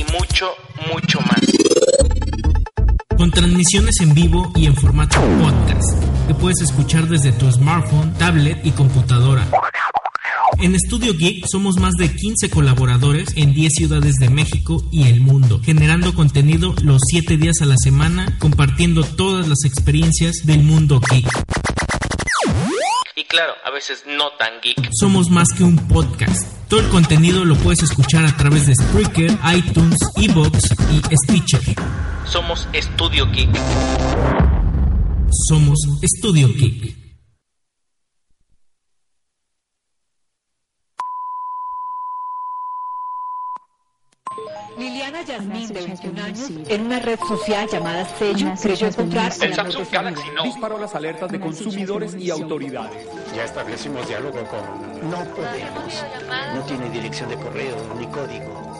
y mucho, mucho más con transmisiones en vivo y en formato podcast, que puedes escuchar desde tu smartphone, tablet y computadora. En Studio Geek somos más de 15 colaboradores en 10 ciudades de México y el mundo, generando contenido los 7 días a la semana, compartiendo todas las experiencias del mundo geek. Veces no tan geek. Somos más que un podcast. Todo el contenido lo puedes escuchar a través de Spreaker, iTunes, Evox y Stitcher. Somos Estudio Geek. Somos Estudio Geek. Yasmín, de 21 años, en una red social llamada Sello, creyó encontrar... El Samsung Galaxy Note disparó las alertas de consumidores y autoridades. Ya establecimos diálogo con... No podemos. No tiene dirección de correo ni código.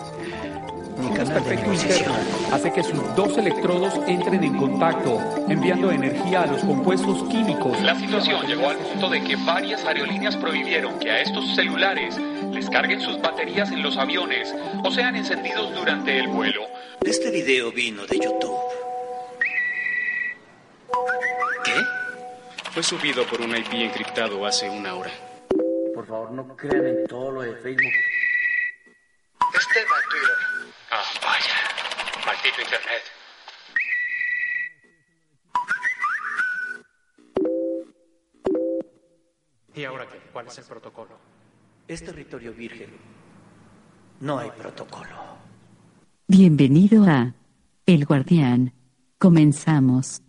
Un desperfecto interno hace que sus dos electrodos entren en contacto, enviando energía a los compuestos químicos. La situación llegó al punto de que varias aerolíneas prohibieron que a estos celulares les carguen sus baterías en los aviones o sean encendidos durante el vuelo. Este video vino de YouTube. ¿Qué? Fue subido por un IP encriptado hace una hora. Por favor, no crean en todo lo de Facebook. Este va a Twitter. Ah, vaya. Maldito Internet. ¿Y ahora qué? ¿Cuál es el protocolo? Es territorio virgen. No hay protocolo. Bienvenido a El Guardián. Comenzamos.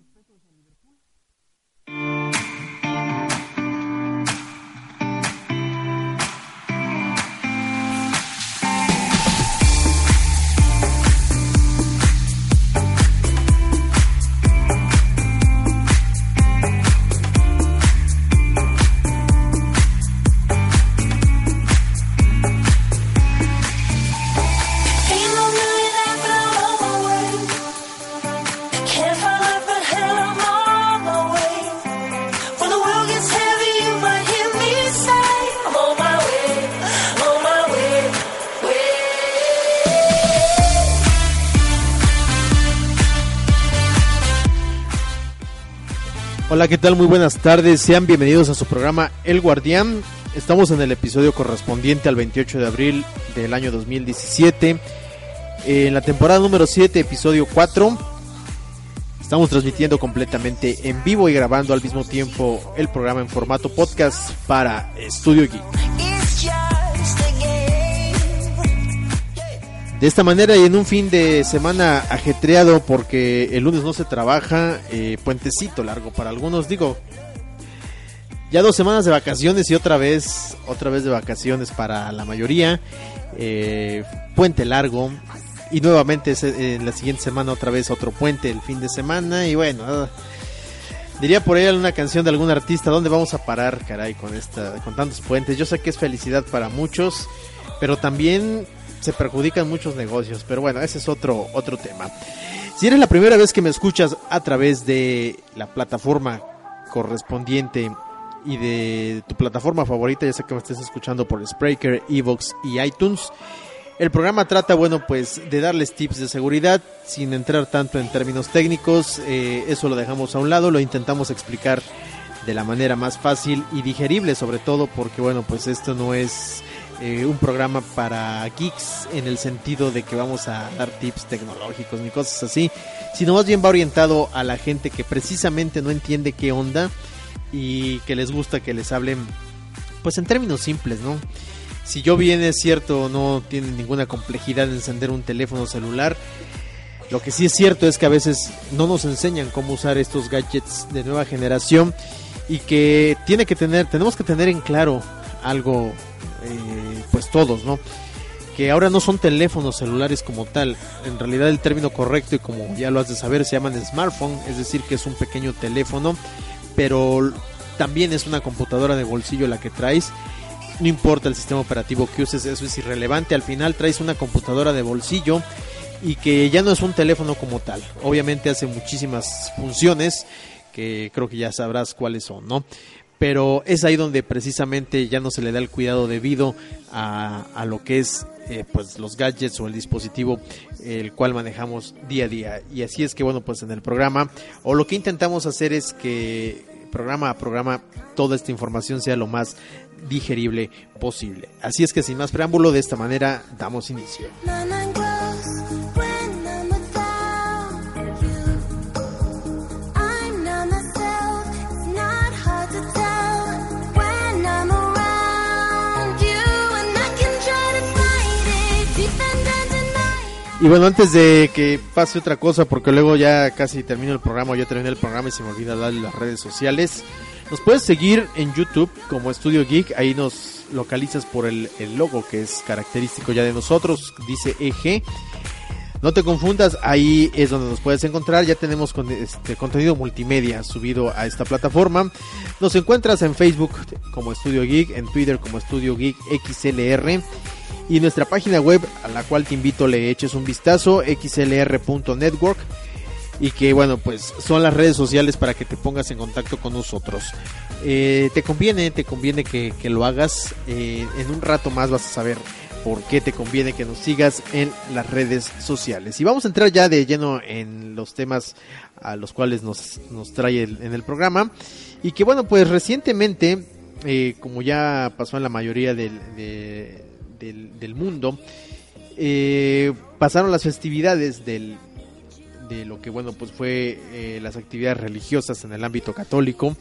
Hola, ¿qué tal? Muy buenas tardes. Sean bienvenidos a su programa El Guardián. Estamos en el episodio correspondiente al 28 de abril del año 2017. En la temporada número 7, episodio 4. Estamos transmitiendo completamente en vivo y grabando al mismo tiempo el programa en formato podcast para Studio Geek. De esta manera y en un fin de semana ajetreado porque el lunes no se trabaja, eh, puentecito largo para algunos, digo, ya dos semanas de vacaciones y otra vez, otra vez de vacaciones para la mayoría, eh, puente largo y nuevamente en la siguiente semana otra vez otro puente el fin de semana y bueno, ah, diría por ahí alguna canción de algún artista, ¿dónde vamos a parar, caray, con esta, con tantos puentes? Yo sé que es felicidad para muchos, pero también se perjudican muchos negocios, pero bueno, ese es otro, otro tema. Si eres la primera vez que me escuchas a través de la plataforma correspondiente y de tu plataforma favorita, ya sé que me estés escuchando por Spreaker, Evox y iTunes, el programa trata, bueno, pues de darles tips de seguridad sin entrar tanto en términos técnicos, eh, eso lo dejamos a un lado, lo intentamos explicar de la manera más fácil y digerible sobre todo porque bueno pues esto no es eh, un programa para geeks en el sentido de que vamos a dar tips tecnológicos ni cosas así, sino más bien va orientado a la gente que precisamente no entiende qué onda y que les gusta que les hablen pues en términos simples, ¿no? Si yo bien es cierto, no tiene ninguna complejidad de encender un teléfono celular, lo que sí es cierto es que a veces no nos enseñan cómo usar estos gadgets de nueva generación y que tiene que tener, tenemos que tener en claro algo, eh, pues todos, ¿no? Que ahora no son teléfonos celulares como tal. En realidad el término correcto y como ya lo has de saber se llaman smartphone, es decir que es un pequeño teléfono, pero también es una computadora de bolsillo la que traes. No importa el sistema operativo que uses, eso es irrelevante. Al final traes una computadora de bolsillo y que ya no es un teléfono como tal. Obviamente hace muchísimas funciones que creo que ya sabrás cuáles son, ¿no? Pero es ahí donde precisamente ya no se le da el cuidado debido a, a lo que es eh, pues los gadgets o el dispositivo el cual manejamos día a día. Y así es que bueno, pues en el programa o lo que intentamos hacer es que programa a programa toda esta información sea lo más digerible posible. Así es que sin más preámbulo, de esta manera damos inicio. Y bueno, antes de que pase otra cosa, porque luego ya casi termino el programa, ya terminé el programa y se me olvida darle las redes sociales. Nos puedes seguir en YouTube como Estudio Geek, ahí nos localizas por el, el logo que es característico ya de nosotros, dice EG. No te confundas, ahí es donde nos puedes encontrar. Ya tenemos con este contenido multimedia subido a esta plataforma. Nos encuentras en Facebook como Estudio Geek, en Twitter como Estudio Geek XLR y nuestra página web a la cual te invito le eches un vistazo xlr.network y que bueno pues son las redes sociales para que te pongas en contacto con nosotros. Eh, te conviene te conviene que, lo hagas. Eh, en un rato más vas a saber por qué te conviene que nos sigas en las redes sociales. Y vamos a entrar ya de lleno en los temas a los cuales nos, nos trae en el programa. Y que bueno pues recientemente eh, como ya pasó en la mayoría del, de, del, mundo, eh, pasaron las festividades del, de lo que bueno pues fue eh, las actividades religiosas en el ámbito católico.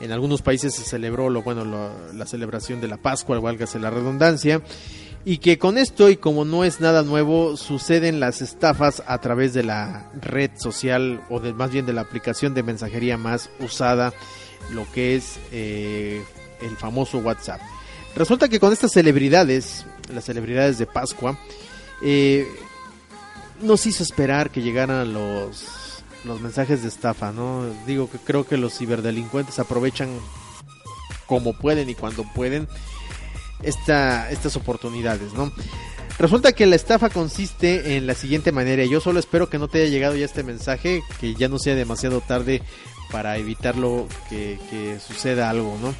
En algunos países se celebró lo bueno la celebración de la Pascua, válgase la redundancia, y que con esto y como no es nada nuevo suceden las estafas a través de la red social o de, más bien de la aplicación de mensajería más usada, lo que es eh, el famoso WhatsApp. Resulta que con estas celebridades, las celebridades de Pascua, eh, nos hizo esperar que llegaran los, los mensajes de estafa, ¿no? Digo que creo que los ciberdelincuentes aprovechan como pueden y cuando pueden esta, estas oportunidades, ¿no? Resulta que la estafa consiste en la siguiente manera. Yo solo espero que no te haya llegado ya este mensaje, que ya no sea demasiado tarde para evitarlo que, que suceda algo, ¿no?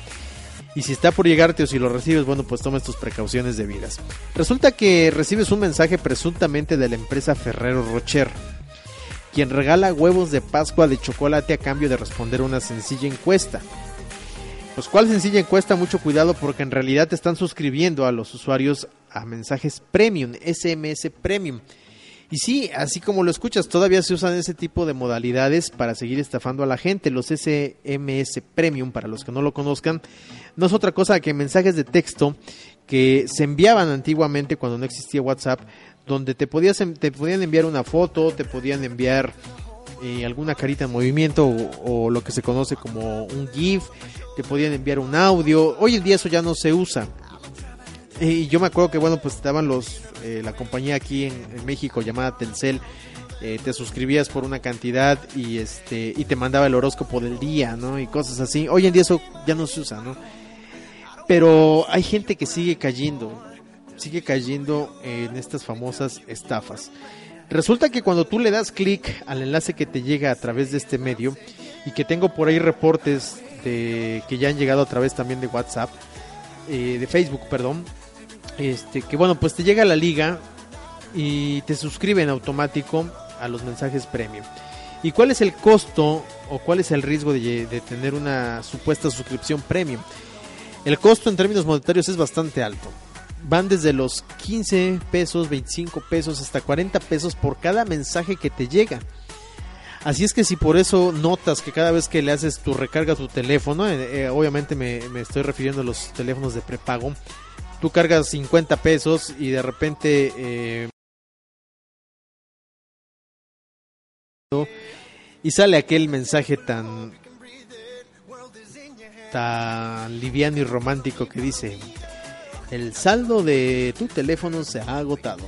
Y si está por llegarte o si lo recibes, bueno, pues tomes tus precauciones debidas. Resulta que recibes un mensaje presuntamente de la empresa Ferrero Rocher, quien regala huevos de Pascua de chocolate a cambio de responder una sencilla encuesta. Pues cuál sencilla encuesta, mucho cuidado porque en realidad te están suscribiendo a los usuarios a mensajes premium, SMS premium. Y sí, así como lo escuchas, todavía se usan ese tipo de modalidades para seguir estafando a la gente. Los SMS Premium, para los que no lo conozcan, no es otra cosa que mensajes de texto que se enviaban antiguamente cuando no existía WhatsApp, donde te, podías, te podían enviar una foto, te podían enviar eh, alguna carita en movimiento o, lo que se conoce como un GIF, te podían enviar un audio. Hoy en día eso ya no se usa. Y yo me acuerdo que, bueno, pues estaban los, eh, la compañía aquí en, México llamada Telcel, eh, te suscribías por una cantidad y este y te mandaba el horóscopo del día, ¿no? Y cosas así. Hoy en día eso ya no se usa, ¿no? Pero hay gente que sigue cayendo, sigue cayendo en estas famosas estafas. Resulta que cuando tú le das clic al enlace que te llega a través de este medio y que tengo por ahí reportes de que ya han llegado a través también de WhatsApp, eh, de Facebook, perdón, este, que bueno, pues te llega la liga y te suscribe en automático a los mensajes premium. ¿Y cuál es el costo o cuál es el riesgo de, de, tener una supuesta suscripción premium? El costo en términos monetarios es bastante alto. van desde los 15 pesos, 25 pesos hasta 40 pesos por cada mensaje que te llega. Así es que si por eso notas que cada vez que le haces tu recarga a tu teléfono, eh, eh, obviamente me, estoy refiriendo a los teléfonos de prepago, tú cargas 50 pesos y de repente... Eh, y sale aquel mensaje tan tan liviano y romántico que dice el saldo de tu teléfono se ha agotado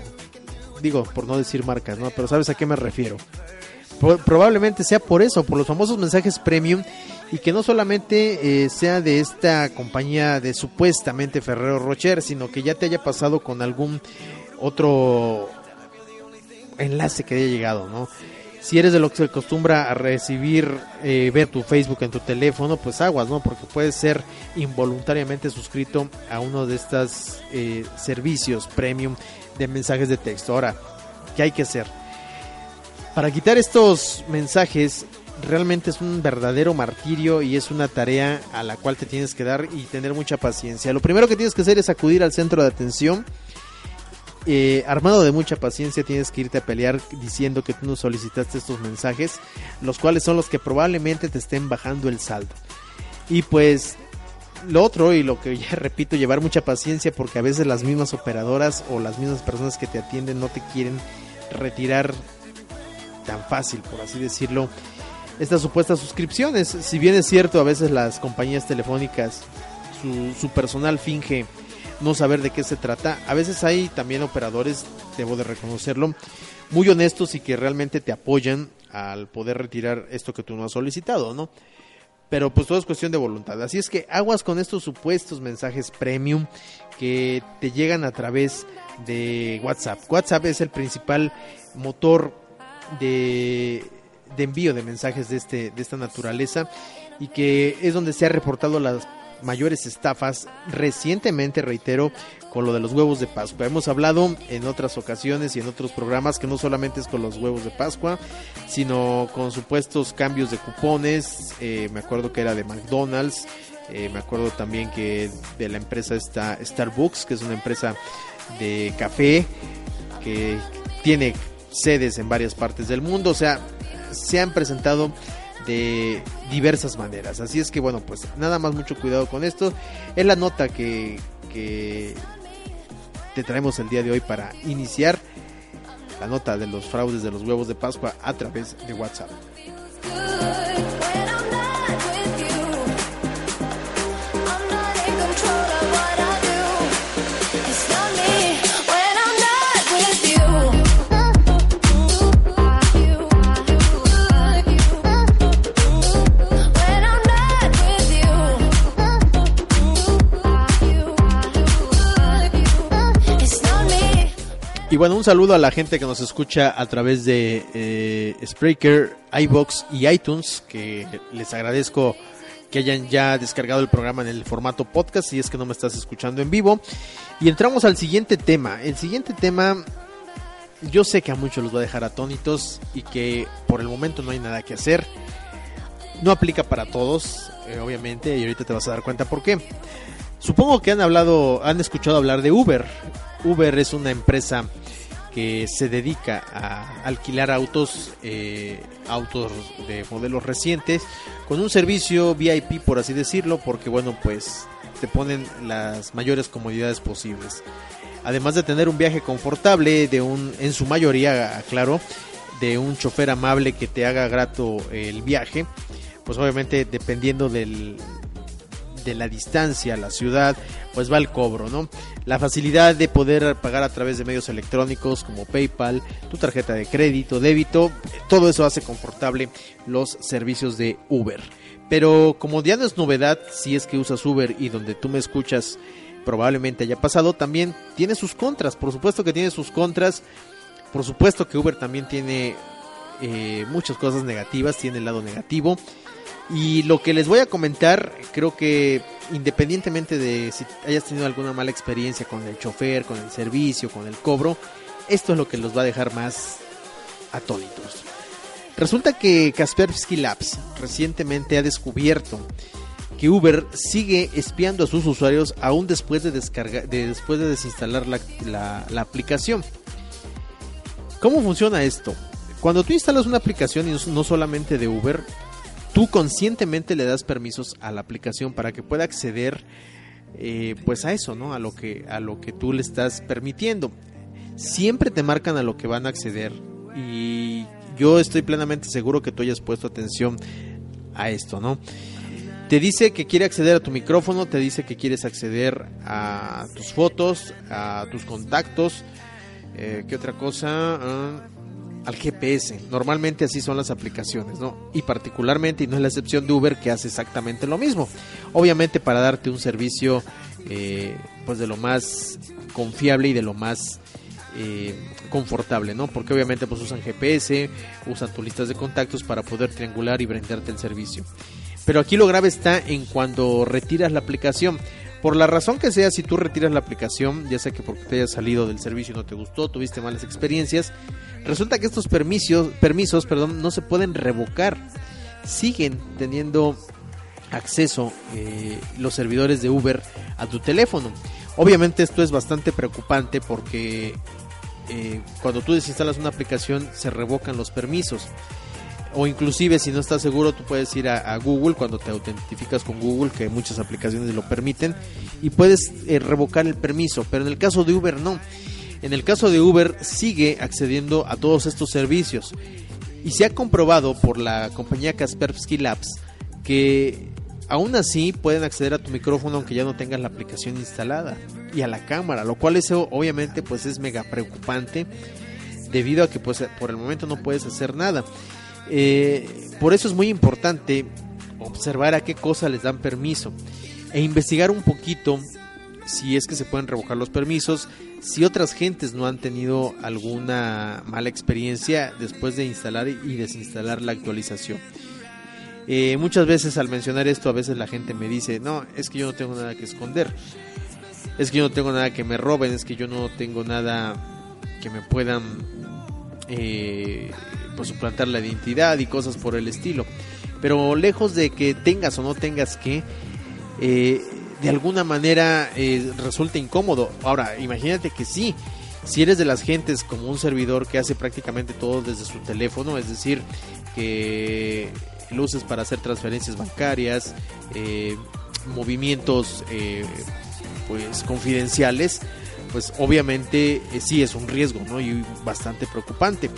digo por no decir marcas no pero sabes a qué me refiero probablemente sea por eso, por los famosos mensajes premium y que no solamente eh, sea de esta compañía de supuestamente Ferrero Rocher, sino que ya te haya pasado con algún otro enlace que haya llegado, ¿no? Si eres de los que se acostumbra a recibir, eh, ver tu Facebook en tu teléfono, pues aguas, ¿no? Porque puedes ser involuntariamente suscrito a uno de estos eh, servicios premium de mensajes de texto. Ahora, ¿qué hay que hacer? Para quitar estos mensajes realmente es un verdadero martirio y es una tarea a la cual te tienes que dar y tener mucha paciencia. Lo primero que tienes que hacer es acudir al centro de atención. Eh, armado de mucha paciencia tienes que irte a pelear diciendo que tú no solicitaste estos mensajes, los cuales son los que probablemente te estén bajando el saldo. Y pues lo otro y lo que ya repito, llevar mucha paciencia porque a veces las mismas operadoras o las mismas personas que te atienden no te quieren retirar tan fácil, por así decirlo, estas supuestas suscripciones. Si bien es cierto, a veces las compañías telefónicas, su, personal finge no saber de qué se trata. A veces hay también operadores, debo de reconocerlo, muy honestos y que realmente te apoyan al poder retirar esto que tú no has solicitado, ¿no? Pero pues todo es cuestión de voluntad. Así es que aguas con estos supuestos mensajes premium que te llegan a través de WhatsApp. WhatsApp es el principal motor de, envío de mensajes de, este, de esta naturaleza y que es donde se ha reportado las mayores estafas recientemente, reitero, con lo de los huevos de Pascua. Hemos hablado en otras ocasiones y en otros programas que no solamente es con los huevos de Pascua, sino con supuestos cambios de cupones. Eh, me acuerdo que era de McDonald's. Eh, me acuerdo también que de la empresa está Starbucks, que es una empresa de café que tiene sedes en varias partes del mundo, o sea, se han presentado de diversas maneras. Así es que bueno, pues nada más mucho cuidado con esto. Es la nota que, que te traemos el día de hoy para iniciar la nota de los fraudes de los huevos de Pascua a través de WhatsApp. Y bueno, un saludo a la gente que nos escucha a través de eh, Spreaker, iBox y iTunes, que les agradezco que hayan ya descargado el programa en el formato podcast si es que no me estás escuchando en vivo. Y entramos al siguiente tema. El siguiente tema yo sé que a muchos los va a dejar atónitos y que por el momento no hay nada que hacer. No aplica para todos, eh, obviamente, y ahorita te vas a dar cuenta por qué. Supongo que han hablado, han escuchado hablar de Uber. Uber es una empresa que se dedica a alquilar autos, eh, autos de modelos recientes, con un servicio VIP, por así decirlo, porque bueno, pues te ponen las mayores comodidades posibles. Además de tener un viaje confortable, de un, en su mayoría, claro, de un chofer amable que te haga grato el viaje, pues obviamente dependiendo del, de la distancia a la ciudad, pues va el cobro, ¿no? La facilidad de poder pagar a través de medios electrónicos como PayPal, tu tarjeta de crédito, débito, todo eso hace confortable los servicios de Uber. Pero como ya no es novedad, si es que usas Uber y donde tú me escuchas probablemente haya pasado, también tiene sus contras, por supuesto que tiene sus contras, por supuesto que Uber también tiene eh, muchas cosas negativas, tiene el lado negativo y lo que les voy a comentar, creo que independientemente de si hayas tenido alguna mala experiencia con el chofer, con el servicio, con el cobro, esto es lo que los va a dejar más atónitos. Resulta que Kaspersky Labs recientemente ha descubierto que Uber sigue espiando a sus usuarios aún después de, descargar, de, después de desinstalar la, aplicación. ¿Cómo funciona esto? Cuando tú instalas una aplicación y no solamente de Uber, tú conscientemente le das permisos a la aplicación para que pueda acceder eh, pues a eso, ¿no? A lo que a lo que tú le estás permitiendo. Siempre te marcan a lo que van a acceder y yo estoy plenamente seguro que tú hayas puesto atención a esto, ¿no? Te dice que quiere acceder a tu micrófono, te dice que quieres acceder a tus fotos, a tus contactos, eh, ¿qué otra cosa? Ah, al GPS. Normalmente así son las aplicaciones, ¿no? Y particularmente, y no es la excepción de Uber, que hace exactamente lo mismo. Obviamente para darte un servicio eh, pues de lo más confiable y de lo más eh, confortable, ¿no? Porque obviamente pues usan GPS, usan tus listas de contactos para poder triangular y brindarte el servicio. Pero aquí lo grave está en cuando retiras la aplicación. Por la razón que sea, si tú retiras la aplicación, ya sea que porque te hayas salido del servicio y no te gustó, tuviste malas experiencias, resulta que estos permisos, permisos perdón, no se pueden revocar. Siguen teniendo acceso eh, los servidores de Uber a tu teléfono. Obviamente esto es bastante preocupante porque eh, cuando tú desinstalas una aplicación se revocan los permisos o inclusive si no estás seguro tú puedes ir a, Google cuando te autentificas con Google que muchas aplicaciones lo permiten y puedes eh, revocar el permiso pero en el caso de Uber no. En el caso de Uber sigue accediendo a todos estos servicios. Y se ha comprobado por la compañía Kaspersky Labs que aún así pueden acceder a tu micrófono aunque ya no tengas la aplicación instalada y a la cámara lo cual eso obviamente pues es mega preocupante debido a que pues por el momento no puedes hacer nada eh, por eso es muy importante observar a qué cosa les dan permiso e investigar un poquito si es que se pueden revocar los permisos, si otras gentes no han tenido alguna mala experiencia después de instalar y desinstalar la actualización. Eh, muchas veces al mencionar esto, a veces la gente me dice, no, es que yo no tengo nada que esconder, es que yo no tengo nada que me roben, es que yo no tengo nada que me puedan eh, suplantar la identidad y cosas por el estilo. Pero lejos de que tengas o no tengas que, eh, de alguna manera eh, resulta incómodo. Ahora, imagínate que sí, si eres de las gentes como un servidor que hace prácticamente todo desde su teléfono, es decir, que luces para hacer transferencias bancarias, eh, movimientos pues confidenciales, pues obviamente sí es un riesgo, ¿no? Y bastante preocupante.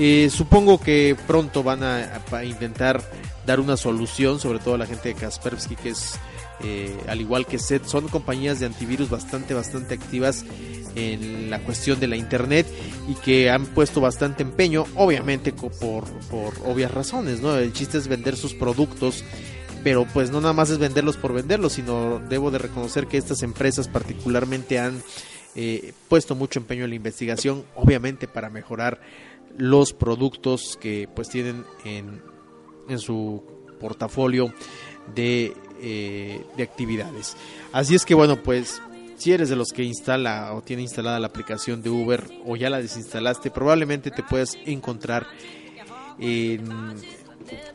Eh, supongo que pronto van a, intentar dar una solución, sobre todo a la gente de Kaspersky, que es eh, al igual que SET, son compañías de antivirus bastante, bastante activas en la cuestión de la internet y que han puesto bastante empeño, obviamente por, obvias razones, ¿no? El chiste es vender sus productos pero pues no nada más es venderlos por venderlos, sino debo de reconocer que estas empresas particularmente han eh, puesto mucho empeño en la investigación, obviamente para mejorar los productos que pues tienen en, en su portafolio de, eh, de actividades. Así es que bueno, pues si eres de los que instala o tiene instalada la aplicación de Uber o ya la desinstalaste, probablemente te puedas encontrar en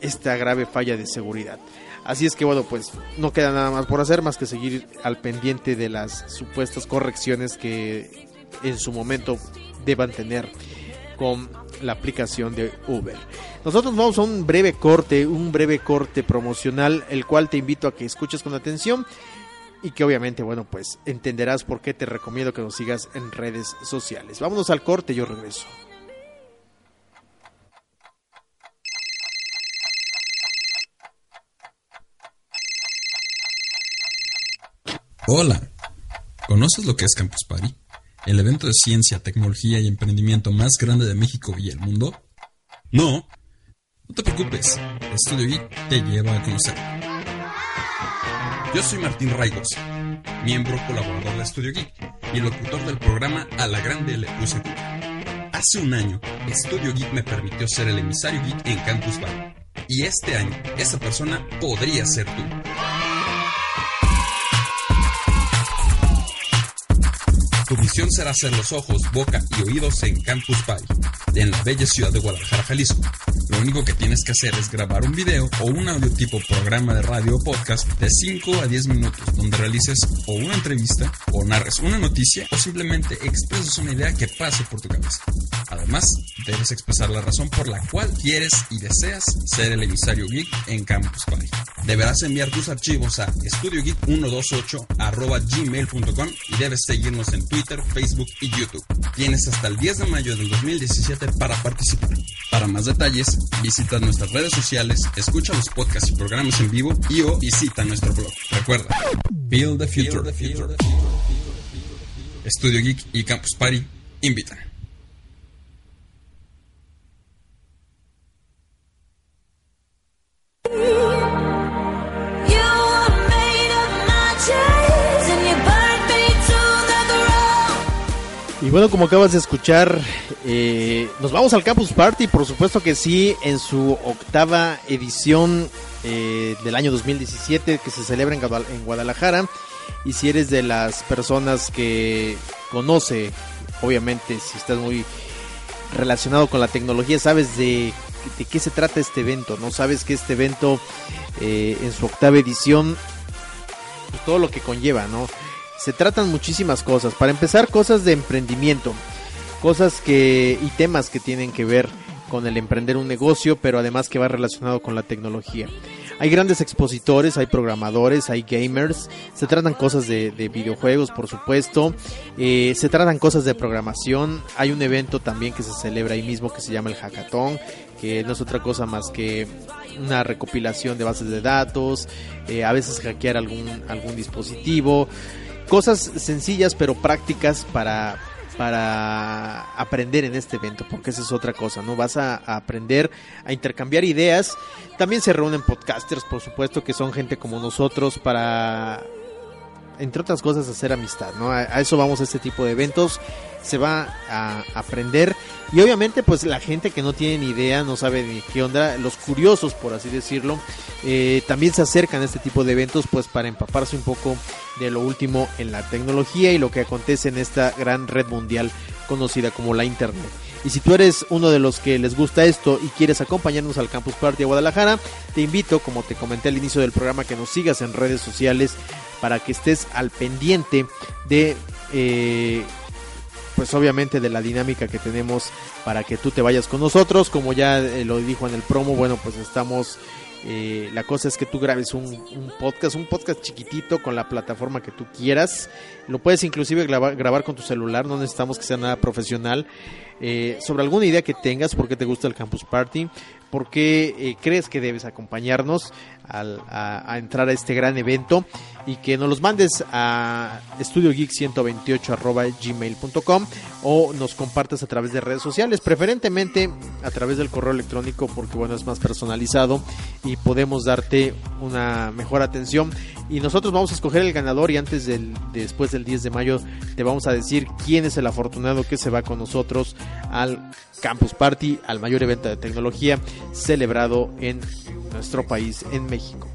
esta grave falla de seguridad. Así es que bueno, pues no queda nada más por hacer más que seguir al pendiente de las supuestas correcciones que en su momento deban tener con la aplicación de Uber. Nosotros vamos a un breve corte, un breve corte promocional, el cual te invito a que escuches con atención y que obviamente, bueno, pues entenderás por qué te recomiendo que nos sigas en redes sociales. Vámonos al corte, yo regreso. Hola, ¿conoces lo que es Campus Party? El evento de ciencia, tecnología y emprendimiento más grande de México y el mundo? No, no te preocupes, Estudio Geek te lleva a conocer. Yo soy Martín Raigos, miembro colaborador de Estudio Geek y locutor del programa A la Grande LUCQ. Hace un año, Estudio Geek me permitió ser el emisario geek en Campus Bar. Y este año, esa persona podría ser tú. Tu misión será ser los ojos, boca y oídos en Campus Party, en la bella ciudad de Guadalajara, Jalisco. Lo único que tienes que hacer es grabar un video o un audio tipo programa de radio o podcast de 5 a 10 minutos donde realices o una entrevista o narres una noticia o simplemente expreses una idea que pase por tu cabeza. Además, debes expresar la razón por la cual quieres y deseas ser el emisario geek en Campus Party. Deberás enviar tus archivos a estudiogeek128 y debes seguirnos en Twitter, Facebook y YouTube. Tienes hasta el 10 de mayo del 2017 para participar. Para más detalles, visita nuestras redes sociales, escucha los podcasts y programas en vivo y o visita nuestro blog. Recuerda, Build the Future. Estudio Geek y Campus Party invitan. Bueno, como acabas de escuchar, eh, nos vamos al Campus Party, por supuesto que sí, en su octava edición eh, del año 2017 que se celebra en Guadalajara. Y si eres de las personas que conoce, obviamente, si estás muy relacionado con la tecnología, sabes de, de qué se trata este evento, ¿no? Sabes que este evento eh, en su octava edición, pues, todo lo que conlleva, ¿no? Se tratan muchísimas cosas. Para empezar, cosas de emprendimiento, cosas que y temas que tienen que ver con el emprender un negocio, pero además que va relacionado con la tecnología. Hay grandes expositores, hay programadores, hay gamers, se tratan cosas de, videojuegos, por supuesto, eh, se tratan cosas de programación, hay un evento también que se celebra ahí mismo que se llama el Hackathon, que no es otra cosa más que una recopilación de bases de datos, eh, a veces hackear algún, algún dispositivo cosas sencillas pero prácticas para para aprender en este evento, porque esa es otra cosa, ¿no? Vas a, aprender a intercambiar ideas. También se reúnen podcasters, por supuesto, que son gente como nosotros para, entre otras cosas, hacer amistad, ¿no? A, eso vamos a este tipo de eventos se va a aprender y obviamente pues la gente que no tiene ni idea, no sabe ni qué onda, los curiosos por así decirlo, eh, también se acercan a este tipo de eventos pues para empaparse un poco de lo último en la tecnología y lo que acontece en esta gran red mundial conocida como la Internet. Y si tú eres uno de los que les gusta esto y quieres acompañarnos al Campus Party de Guadalajara, te invito, como te comenté al inicio del programa, que nos sigas en redes sociales para que estés al pendiente de eh, pues obviamente de la dinámica que tenemos para que tú te vayas con nosotros. Como ya eh, lo dijo en el promo, bueno, pues estamos... Eh, la cosa es que tú grabes un, podcast, un podcast chiquitito con la plataforma que tú quieras. Lo puedes inclusive grabar, con tu celular, no necesitamos que sea nada profesional. Eh, sobre alguna idea que tengas, por qué te gusta el Campus Party, por qué crees que debes acompañarnos a, entrar a este gran evento y que nos los mandes a estudiogeek128 o nos compartas a través de redes sociales, preferentemente a través del correo electrónico porque bueno es más personalizado y podemos darte una mejor atención. Y nosotros vamos a escoger el ganador y antes del después del 10 de mayo te vamos a decir quién es el afortunado que se va con nosotros al Campus Party, al mayor evento de tecnología celebrado en nuestro país, en México.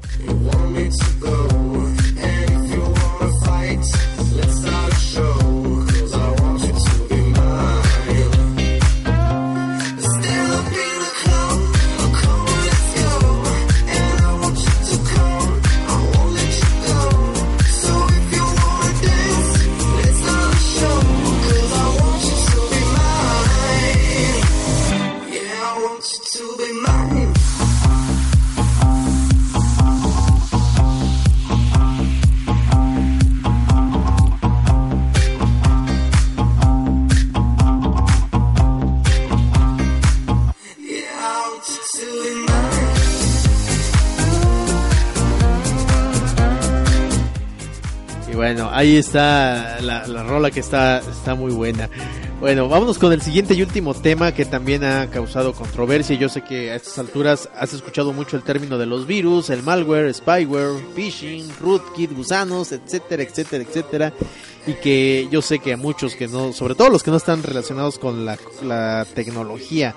Ahí está la, rola que está, está muy buena. Bueno, vámonos con el siguiente y último tema que también ha causado controversia. Yo sé que a estas alturas has escuchado mucho el término de los virus, el malware, spyware, phishing, rootkit, gusanos, etcétera, etcétera, etcétera. Y que yo sé que a muchos que no, sobre todo los que no están relacionados con la, la tecnología,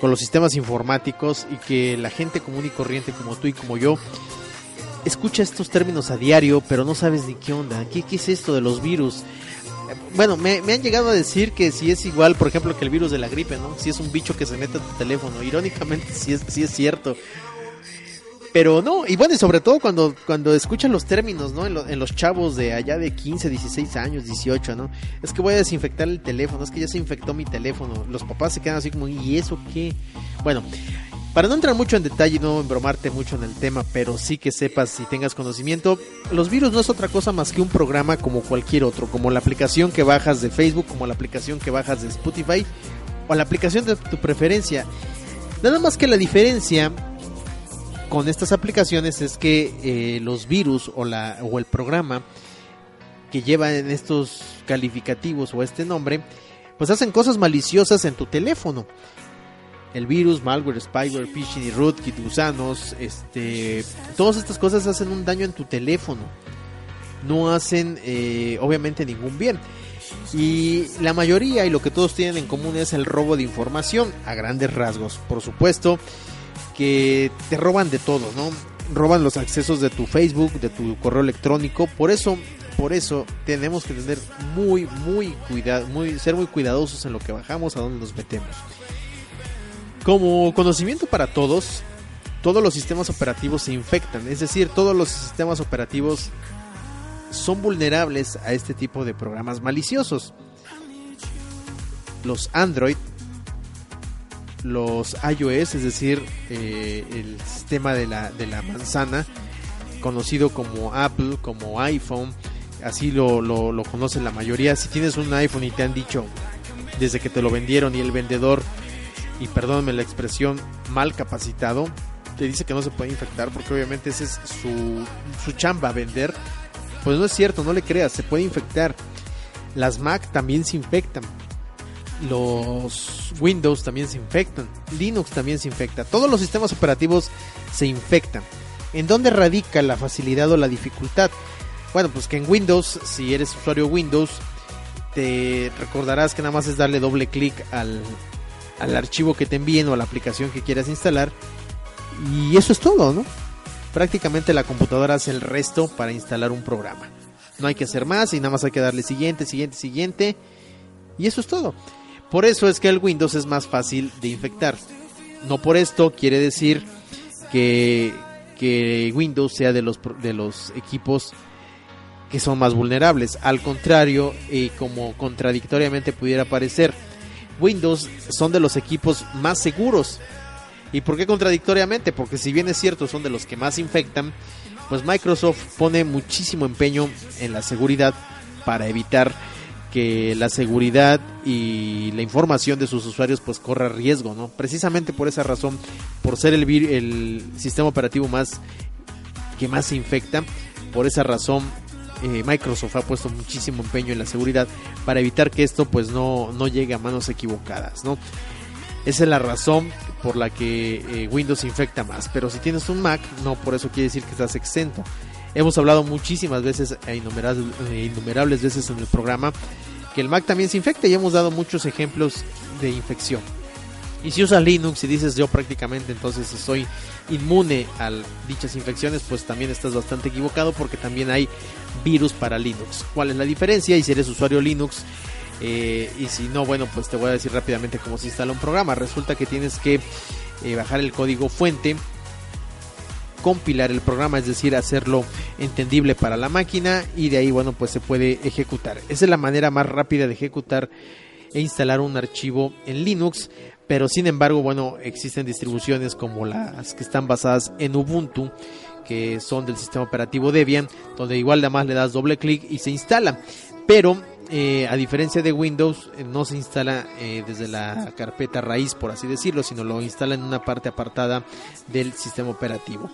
con los sistemas informáticos y que la gente común y corriente como tú y como yo escucha estos términos a diario, pero no sabes ni qué onda. ¿Qué, es esto de los virus? Bueno, me, me, han llegado a decir que si es igual, por ejemplo, que el virus de la gripe, ¿no? Si es un bicho que se mete a tu teléfono. Irónicamente, sí es, sí es cierto. Pero no, y bueno, y sobre todo cuando, cuando escuchan los términos, ¿no? En, los chavos de allá de 15, 16 años, 18, ¿no? Es que voy a desinfectar el teléfono, es que ya se infectó mi teléfono. Los papás se quedan así como, ¿y eso qué? Bueno, para no entrar mucho en detalle y no embromarte mucho en el tema, pero sí que sepas y tengas conocimiento, los virus no es otra cosa más que un programa como cualquier otro, como la aplicación que bajas de Facebook, como la aplicación que bajas de Spotify o la aplicación de tu preferencia. Nada más que la diferencia con estas aplicaciones es que eh, los virus o, o el programa que lleva en estos calificativos o este nombre, pues hacen cosas maliciosas en tu teléfono. El virus, malware, spyware, phishing y rootkit, gusanos, este, todas estas cosas hacen un daño en tu teléfono. No hacen, eh, obviamente, ningún bien. Y la mayoría y lo que todos tienen en común es el robo de información a grandes rasgos. Por supuesto, que te roban de todo, ¿no? Roban los accesos de tu Facebook, de tu correo electrónico, por eso por eso tenemos que tener muy muy cuidado, muy ser muy cuidadosos en lo que bajamos, a dónde nos metemos. Como conocimiento para todos, todos los sistemas operativos se infectan, es decir, todos los sistemas operativos son vulnerables a este tipo de programas maliciosos. Los Android los iOS, es decir, eh, el sistema de la, de la manzana, conocido como Apple, como iPhone, así lo, lo, lo conocen la mayoría. Si tienes un iPhone y te han dicho desde que te lo vendieron y el vendedor, y perdóname la expresión, mal capacitado, te dice que no se puede infectar porque obviamente ese es su, su chamba vender, pues no es cierto, no le creas, se puede infectar. Las Mac también se infectan los Windows también se infectan, Linux también se infecta, todos los sistemas operativos se infectan. ¿En dónde radica la facilidad o la dificultad? Bueno, pues que en Windows, si eres usuario Windows, te recordarás que nada más es darle doble clic al, al archivo que te envíen o a la aplicación que quieras instalar. Y eso es todo, ¿no? Prácticamente la computadora hace el resto para instalar un programa. No hay que hacer más y nada más hay que darle siguiente, siguiente, siguiente. Y eso es todo. Por eso es que el Windows es más fácil de infectar. No por esto quiere decir que, que Windows sea de los, de los equipos que son más vulnerables. Al contrario, y como contradictoriamente pudiera parecer, Windows son de los equipos más seguros. ¿Y por qué contradictoriamente? Porque si bien es cierto son de los que más infectan, pues Microsoft pone muchísimo empeño en la seguridad para evitar que la seguridad y la información de sus usuarios pues corra riesgo, ¿no? Precisamente por esa razón, por ser el, el sistema operativo más que más se infecta, por esa razón eh, Microsoft ha puesto muchísimo empeño en la seguridad para evitar que esto pues no, no llegue a manos equivocadas, ¿no? Esa es la razón por la que eh, Windows infecta más, pero si tienes un Mac, no por eso quiere decir que estás exento. Hemos hablado muchísimas veces e innumerables, e innumerables veces en el programa que el Mac también se infecta y hemos dado muchos ejemplos de infección. Y si usas Linux y dices yo prácticamente entonces soy inmune a dichas infecciones, pues también estás bastante equivocado porque también hay virus para Linux. ¿Cuál es la diferencia? Y si eres usuario Linux, eh, y si no, bueno, pues te voy a decir rápidamente cómo se instala un programa. Resulta que tienes que eh, bajar el código fuente compilar el programa, es decir, hacerlo entendible para la máquina y de ahí, bueno, pues se puede ejecutar. Esa es la manera más rápida de ejecutar e instalar un archivo en Linux, pero sin embargo, bueno, existen distribuciones como las que están basadas en Ubuntu, que son del sistema operativo Debian, donde igual además le das doble clic y se instala. Pero eh, a diferencia de Windows, eh, no se instala eh, desde la carpeta raíz, por así decirlo, sino lo instala en una parte apartada del sistema operativo.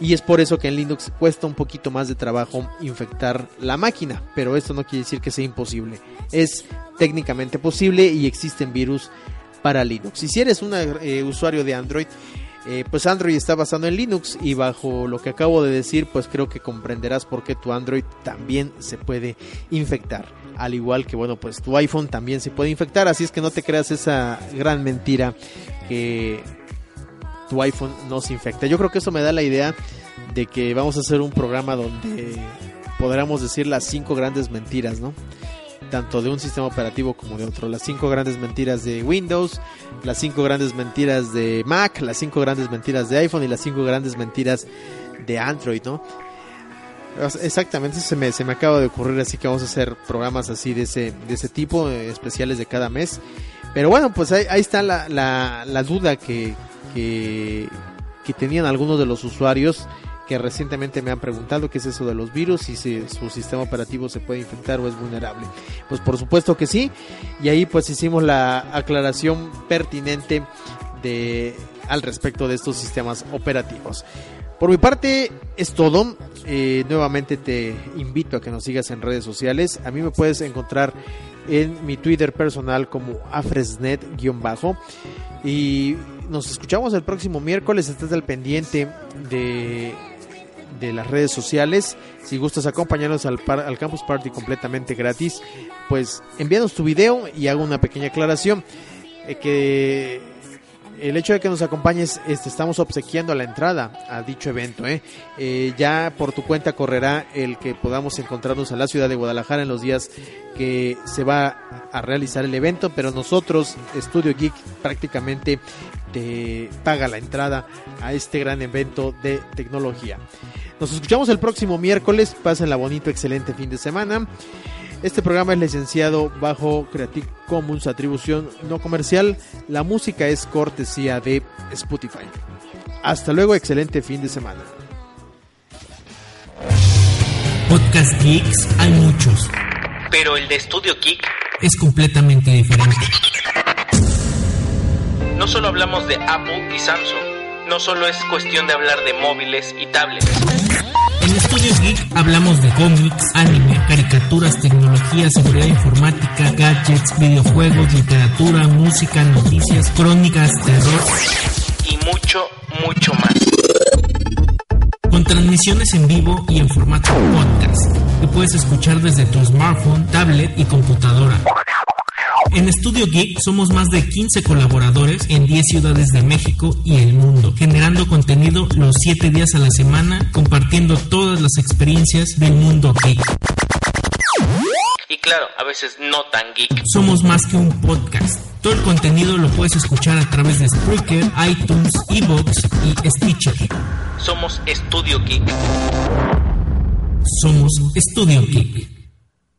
Y es por eso que en Linux cuesta un poquito más de trabajo infectar la máquina, pero esto no quiere decir que sea imposible. Es técnicamente posible y existen virus para Linux. Y si eres un usuario de Android, pues Android está basado en Linux y bajo lo que acabo de decir, pues creo que comprenderás por qué tu Android también se puede infectar. Al igual que bueno pues tu iPhone también se puede infectar. Así es que no te creas esa gran mentira que tu iPhone no se infecta. Yo creo que eso me da la idea de que vamos a hacer un programa donde podríamos decir las cinco grandes mentiras no tanto de un sistema operativo como de otro. Las cinco grandes mentiras de Windows, las cinco grandes mentiras de Mac, las cinco grandes mentiras de iPhone y las cinco grandes mentiras de Android, ¿no? Exactamente, se me, se me acaba de ocurrir, así que vamos a hacer programas así de ese, de ese tipo, eh, especiales de cada mes. Pero bueno, pues ahí, ahí está la, la, la duda que, que, que tenían algunos de los usuarios recientemente me han preguntado qué es eso de los virus y si su sistema operativo se puede infectar o es vulnerable. Pues por supuesto que sí, y ahí pues hicimos la aclaración pertinente de al respecto de estos sistemas operativos. Por mi parte es todo. Eh, nuevamente te invito a que nos sigas en redes sociales. A mí me puedes encontrar en mi Twitter personal como afresnet-bajo. Y nos escuchamos el próximo miércoles. Estás al pendiente de, de las redes sociales. Si gustas acompañarnos al, al Campus Party completamente gratis, pues envíanos tu video y hago una pequeña aclaración. Eh, que el hecho de que nos acompañes, este, estamos obsequiando la entrada a dicho evento. ¿eh? ¿eh? ya por tu cuenta correrá el que podamos encontrarnos en la ciudad de Guadalajara en los días que se va a realizar el evento, pero nosotros, Studio Geek, prácticamente te paga la entrada a este gran evento de tecnología. Nos escuchamos el próximo miércoles. Pásenla bonito, excelente fin de semana. Este programa es licenciado bajo Creative Commons Atribución No Comercial. La música es cortesía de Spotify. Hasta luego, excelente fin de semana. Podcast Geeks hay muchos. Pero el de Studio Geek es completamente diferente. No solo hablamos de Apple y Samsung. No solo es cuestión de hablar de móviles y tablets. En Estudio Geek hablamos de cómics, anime, caricaturas, tecnología, seguridad informática, gadgets, videojuegos, literatura, música, noticias, crónicas, terror y mucho, mucho más. Con transmisiones en vivo y en formato podcast, que puedes escuchar desde tu smartphone, tablet y computadora. En Estudio Geek somos más de 15 colaboradores en 10 ciudades de México y el mundo, generando contenido los 7 días a la semana, compartiendo todas las experiencias del mundo geek. Y claro, a veces no tan geek. Somos más que un podcast. Todo el contenido lo puedes escuchar a través de Spreaker, iTunes, Evox y Stitcher. Somos Estudio Geek. Somos Estudio Geek.